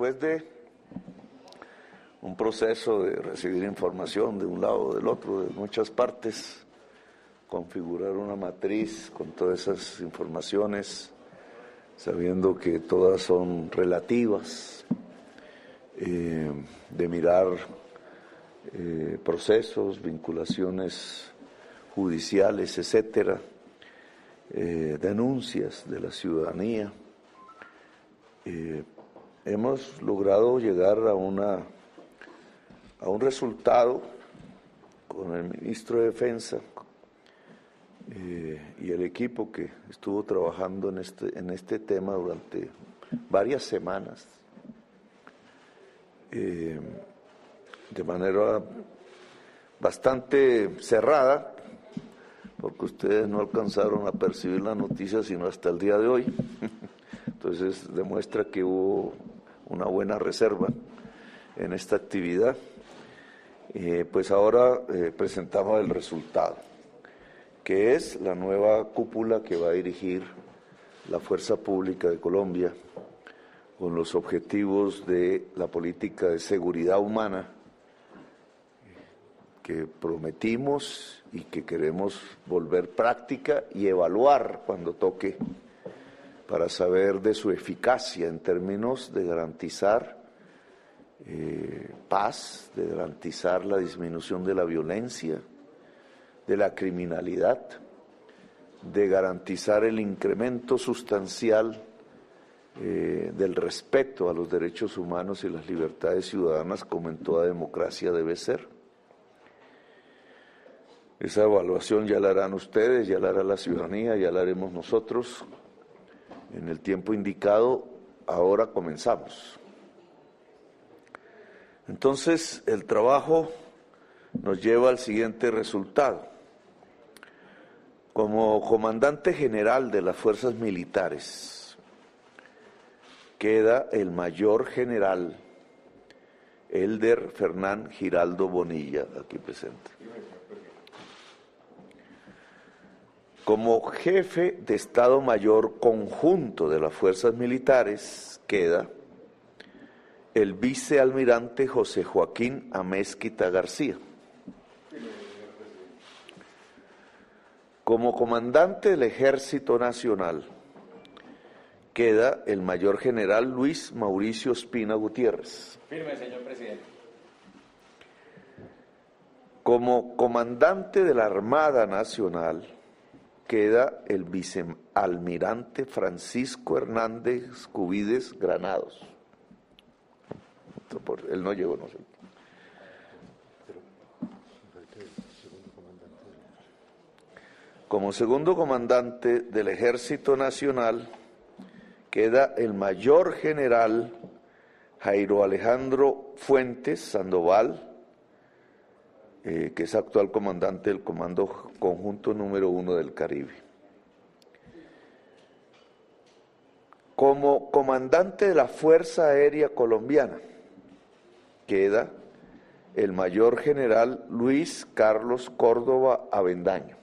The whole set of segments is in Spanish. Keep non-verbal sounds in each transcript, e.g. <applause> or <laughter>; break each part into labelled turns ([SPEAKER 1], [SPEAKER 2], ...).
[SPEAKER 1] después de un proceso de recibir información de un lado o del otro, de muchas partes, configurar una matriz con todas esas informaciones, sabiendo que todas son relativas, eh, de mirar eh, procesos, vinculaciones judiciales, etcétera, eh, denuncias de la ciudadanía. Hemos logrado llegar a una a un resultado con el ministro de Defensa eh, y el equipo que estuvo trabajando en este, en este tema durante varias semanas, eh, de manera bastante cerrada, porque ustedes no alcanzaron a percibir la noticia sino hasta el día de hoy. <laughs> Entonces demuestra que hubo una buena reserva en esta actividad. Eh, pues ahora eh, presentamos el resultado, que es la nueva cúpula que va a dirigir la Fuerza Pública de Colombia con los objetivos de la política de seguridad humana que prometimos y que queremos volver práctica y evaluar cuando toque para saber de su eficacia en términos de garantizar eh, paz, de garantizar la disminución de la violencia, de la criminalidad, de garantizar el incremento sustancial eh, del respeto a los derechos humanos y las libertades ciudadanas como en toda democracia debe ser. Esa evaluación ya la harán ustedes, ya la hará la ciudadanía, ya la haremos nosotros. En el tiempo indicado, ahora comenzamos. Entonces, el trabajo nos lleva al siguiente resultado. Como comandante general de las fuerzas militares, queda el mayor general Elder Fernán Giraldo Bonilla, aquí presente. Como jefe de Estado Mayor conjunto de las fuerzas militares, queda el vicealmirante José Joaquín Amezquita García. Como comandante del Ejército Nacional queda el mayor general Luis Mauricio Espina Gutiérrez.
[SPEAKER 2] Firme, señor presidente.
[SPEAKER 1] Como comandante de la Armada Nacional queda el vicealmirante Francisco Hernández Cubides Granados él no llegó, no sé. Como segundo comandante del Ejército Nacional queda el mayor general Jairo Alejandro Fuentes Sandoval, eh, que es actual comandante del Comando Conjunto número uno del Caribe. Como comandante de la Fuerza Aérea Colombiana, queda el mayor general Luis Carlos Córdoba Avendaño.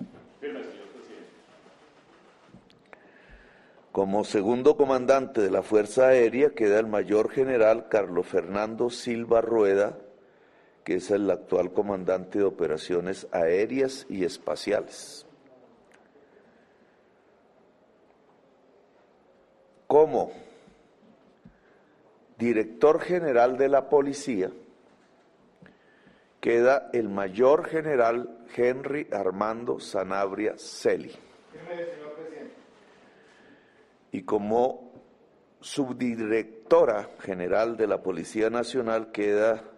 [SPEAKER 1] Como segundo comandante de la Fuerza Aérea queda el mayor general Carlos Fernando Silva Rueda, que es el actual comandante de operaciones aéreas y espaciales. Como director general de la policía, queda el mayor general Henry Armando Sanabria Celi. Y como subdirectora general de la Policía Nacional queda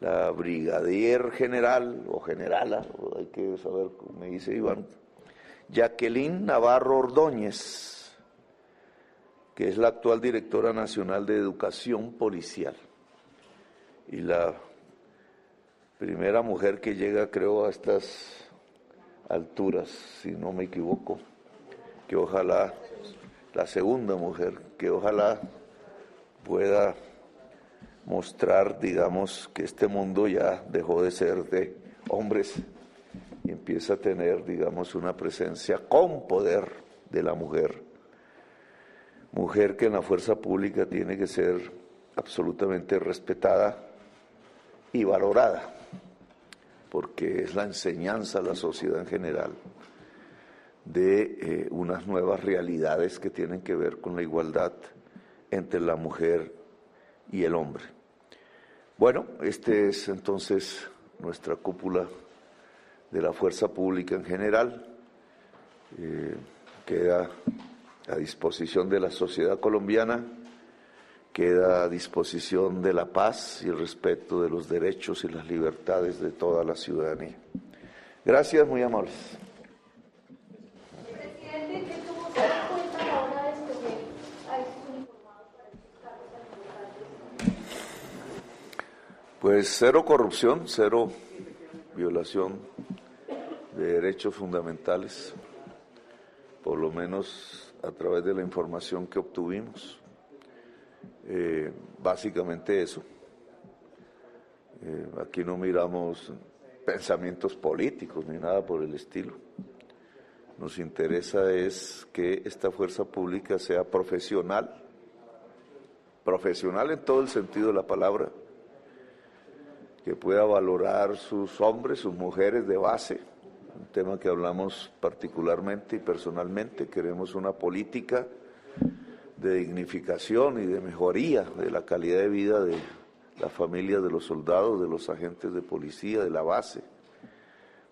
[SPEAKER 1] la brigadier general o generala, hay que saber me dice Iván, Jacqueline Navarro Ordóñez que es la actual directora nacional de educación policial y la primera mujer que llega, creo, a estas alturas, si no me equivoco, que ojalá, la segunda mujer, que ojalá pueda mostrar, digamos, que este mundo ya dejó de ser de hombres y empieza a tener, digamos, una presencia con poder de la mujer mujer que en la fuerza pública tiene que ser absolutamente respetada y valorada, porque es la enseñanza a la sociedad en general de eh, unas nuevas realidades que tienen que ver con la igualdad entre la mujer y el hombre. Bueno, este es entonces nuestra cúpula de la fuerza pública en general. Eh, queda a disposición de la sociedad colombiana, queda a disposición de la paz y el respeto de los derechos y las libertades de toda la ciudadanía. Gracias, muy amables. Pues cero corrupción, cero violación de derechos fundamentales, por lo menos a través de la información que obtuvimos. Eh, básicamente eso. Eh, aquí no miramos pensamientos políticos ni nada por el estilo. Nos interesa es que esta fuerza pública sea profesional, profesional en todo el sentido de la palabra, que pueda valorar sus hombres, sus mujeres de base, un tema que hablamos particularmente y personalmente. Queremos una política de dignificación y de mejoría de la calidad de vida de la familia de los soldados, de los agentes de policía, de la base.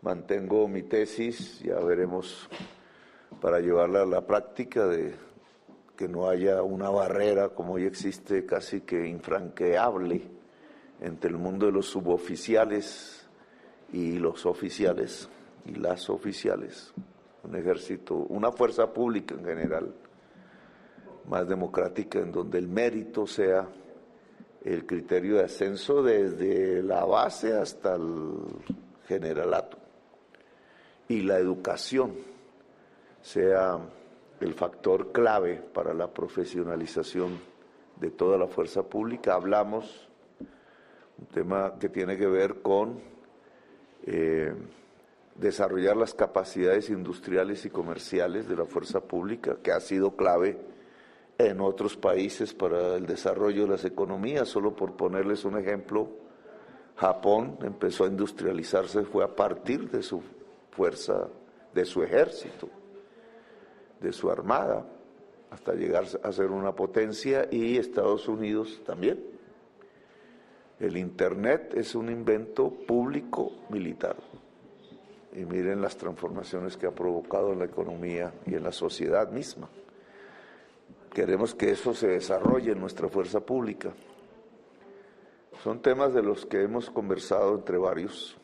[SPEAKER 1] Mantengo mi tesis, ya veremos para llevarla a la práctica de que no haya una barrera como hoy existe casi que infranqueable entre el mundo de los suboficiales y los oficiales y las oficiales, un ejército, una fuerza pública en general, más democrática, en donde el mérito sea el criterio de ascenso desde la base hasta el generalato y la educación sea el factor clave para la profesionalización de toda la fuerza pública. Hablamos un tema que tiene que ver con eh, desarrollar las capacidades industriales y comerciales de la fuerza pública, que ha sido clave en otros países para el desarrollo de las economías. Solo por ponerles un ejemplo, Japón empezó a industrializarse, fue a partir de su fuerza, de su ejército, de su armada, hasta llegar a ser una potencia y Estados Unidos también. El Internet es un invento público militar. Y miren las transformaciones que ha provocado en la economía y en la sociedad misma. Queremos que eso se desarrolle en nuestra fuerza pública. Son temas de los que hemos conversado entre varios.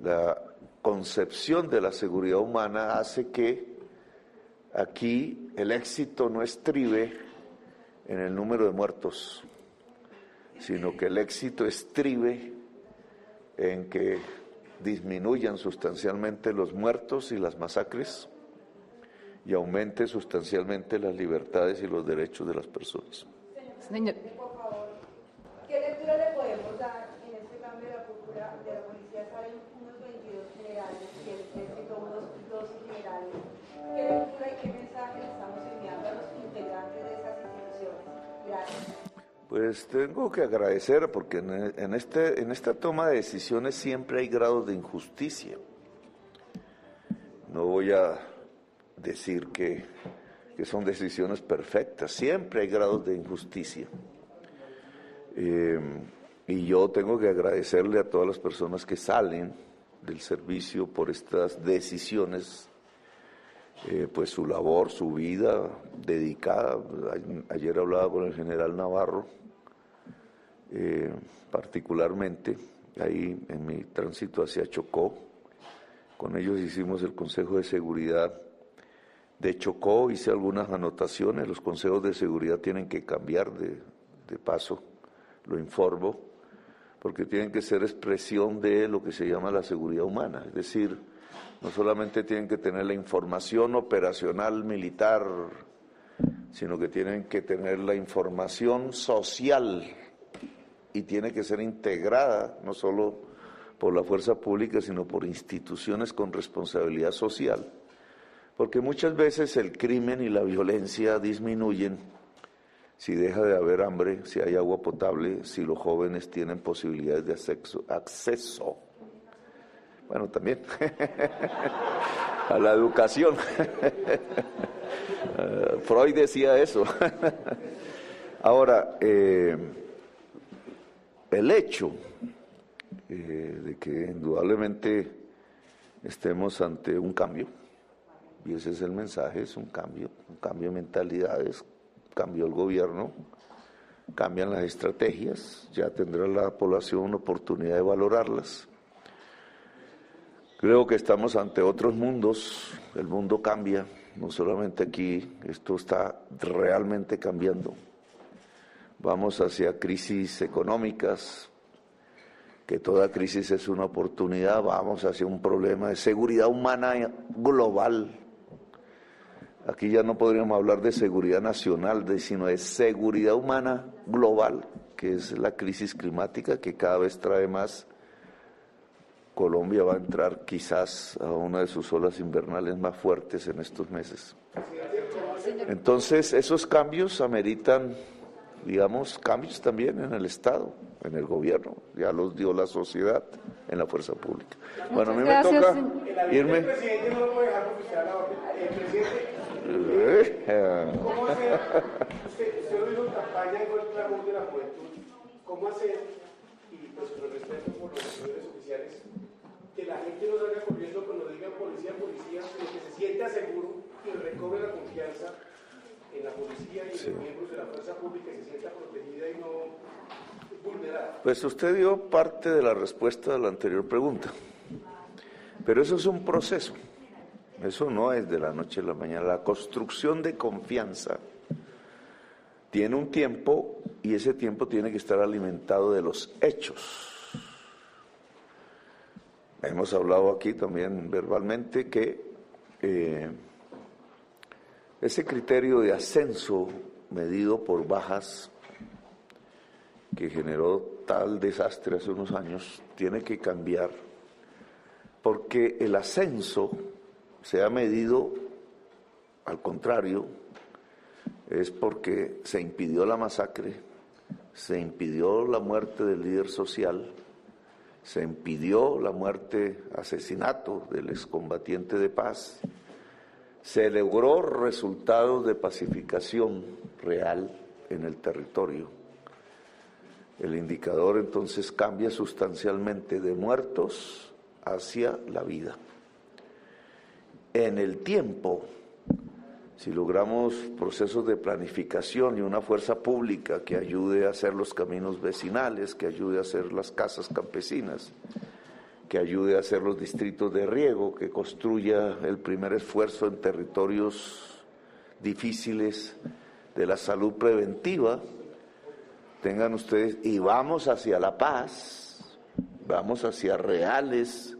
[SPEAKER 1] La concepción de la seguridad humana hace que aquí el éxito no estribe en el número de muertos, sino que el éxito estribe en que disminuyan sustancialmente los muertos y las masacres y aumente sustancialmente las libertades y los derechos de las personas.
[SPEAKER 2] Señor, por favor, ¿qué lectura le podemos dar en este cambio de la cultura de la policía? Salen unos 22 generales y el ejército unos 12 generales. ¿Qué lectura y qué mensaje estamos enviando a los integrantes de esas instituciones? Gracias.
[SPEAKER 1] Pues tengo que agradecer porque en, este, en esta toma de decisiones siempre hay grados de injusticia. No voy a decir que, que son decisiones perfectas, siempre hay grados de injusticia. Eh, y yo tengo que agradecerle a todas las personas que salen del servicio por estas decisiones, eh, pues su labor, su vida dedicada. Ayer hablaba con el general Navarro eh, particularmente ahí en mi tránsito hacia Chocó. Con ellos hicimos el Consejo de Seguridad de Chocó, hice algunas anotaciones, los consejos de seguridad tienen que cambiar de, de paso, lo informo, porque tienen que ser expresión de lo que se llama la seguridad humana, es decir, no solamente tienen que tener la información operacional militar, sino que tienen que tener la información social y tiene que ser integrada no solo por la fuerza pública, sino por instituciones con responsabilidad social, porque muchas veces el crimen y la violencia disminuyen si deja de haber hambre, si hay agua potable, si los jóvenes tienen posibilidades de acceso, bueno, también <laughs> a la educación. <laughs> Eh, Freud decía eso. <laughs> Ahora, eh, el hecho eh, de que indudablemente estemos ante un cambio, y ese es el mensaje, es un cambio, un cambio de mentalidades, cambió el gobierno, cambian las estrategias, ya tendrá la población una oportunidad de valorarlas. Creo que estamos ante otros mundos, el mundo cambia, no solamente aquí, esto está realmente cambiando. Vamos hacia crisis económicas, que toda crisis es una oportunidad, vamos hacia un problema de seguridad humana global. Aquí ya no podríamos hablar de seguridad nacional, sino de seguridad humana global, que es la crisis climática que cada vez trae más. Colombia va a entrar quizás a una de sus olas invernales más fuertes en estos meses. Entonces, esos cambios ameritan, digamos, cambios también en el Estado en el gobierno, ya los dio la sociedad en la fuerza pública. bueno, a mí me toca irme. El presidente no lo puede dejar El presidente. ¿Cómo <laughs> hacer? Usted, usted lo hizo en campaña y fue el clamor de la juventud. ¿Cómo hacer? Y pues respeto por los oficiales, que la gente no salga corriendo cuando digan policía, policía, sino que se sienta seguro y recobre la confianza en la policía y en los miembros de la fuerza pública y se sienta protegida y no pues usted dio parte de la respuesta a la anterior pregunta, pero eso es un proceso, eso no es de la noche a la mañana. La construcción de confianza tiene un tiempo y ese tiempo tiene que estar alimentado de los hechos. Hemos hablado aquí también verbalmente que eh, ese criterio de ascenso medido por bajas que generó tal desastre hace unos años tiene que cambiar porque el ascenso se ha medido al contrario, es porque se impidió la masacre, se impidió la muerte del líder social, se impidió la muerte, asesinato del excombatiente de paz, se logró resultados de pacificación real en el territorio el indicador entonces cambia sustancialmente de muertos hacia la vida. En el tiempo, si logramos procesos de planificación y una fuerza pública que ayude a hacer los caminos vecinales, que ayude a hacer las casas campesinas, que ayude a hacer los distritos de riego, que construya el primer esfuerzo en territorios difíciles de la salud preventiva, tengan ustedes, y vamos hacia la paz, vamos hacia reales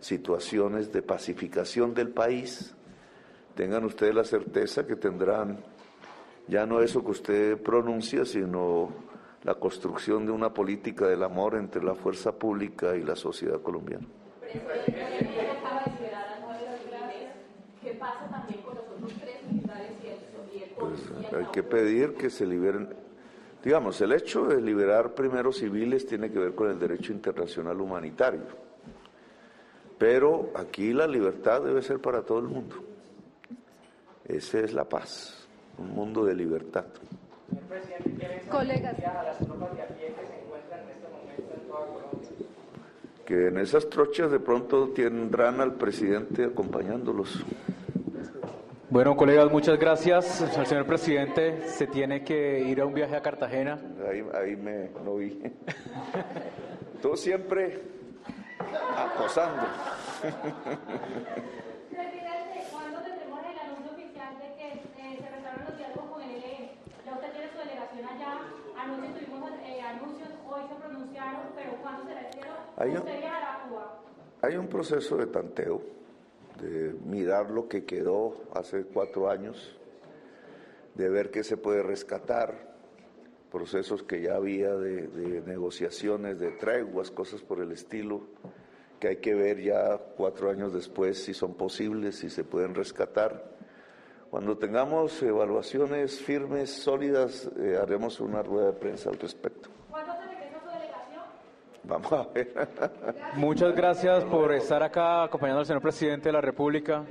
[SPEAKER 1] situaciones de pacificación del país, tengan ustedes la certeza que tendrán ya no eso que usted pronuncia, sino la construcción de una política del amor entre la fuerza pública y la sociedad colombiana. Pues hay que pedir que se liberen Digamos, el hecho de liberar primeros civiles tiene que ver con el derecho internacional humanitario, pero aquí la libertad debe ser para todo el mundo. Esa es la paz, un mundo de libertad. Colegas. Que en esas trochas de pronto tendrán al presidente acompañándolos.
[SPEAKER 3] Bueno, colegas, muchas gracias. El señor presidente se tiene que ir a un viaje a Cartagena.
[SPEAKER 1] Ahí, me lo vi. Tú siempre acosando. <laughs>
[SPEAKER 2] Presidente, ¿cuándo tendremos el anuncio oficial de que eh, se restauraron los diálogos con el ELN? Ya usted tiene su delegación allá. Anoche tuvimos eh, anuncios, hoy se pronunciaron, pero ¿cuándo
[SPEAKER 1] Hay un proceso de tanteo de mirar lo que quedó hace cuatro años, de ver qué se puede rescatar, procesos que ya había de, negociaciones, de treguas, cosas por el estilo, que hay que ver ya cuatro años después si son posibles, si se pueden rescatar. Cuando tengamos evaluaciones firmes, sólidas, eh, haremos una rueda de prensa al respecto.
[SPEAKER 2] ¿Cuándo se regresa su delegación?
[SPEAKER 1] Vamos a ver.
[SPEAKER 3] Muchas gracias por estar acá acompañando al señor presidente de la República.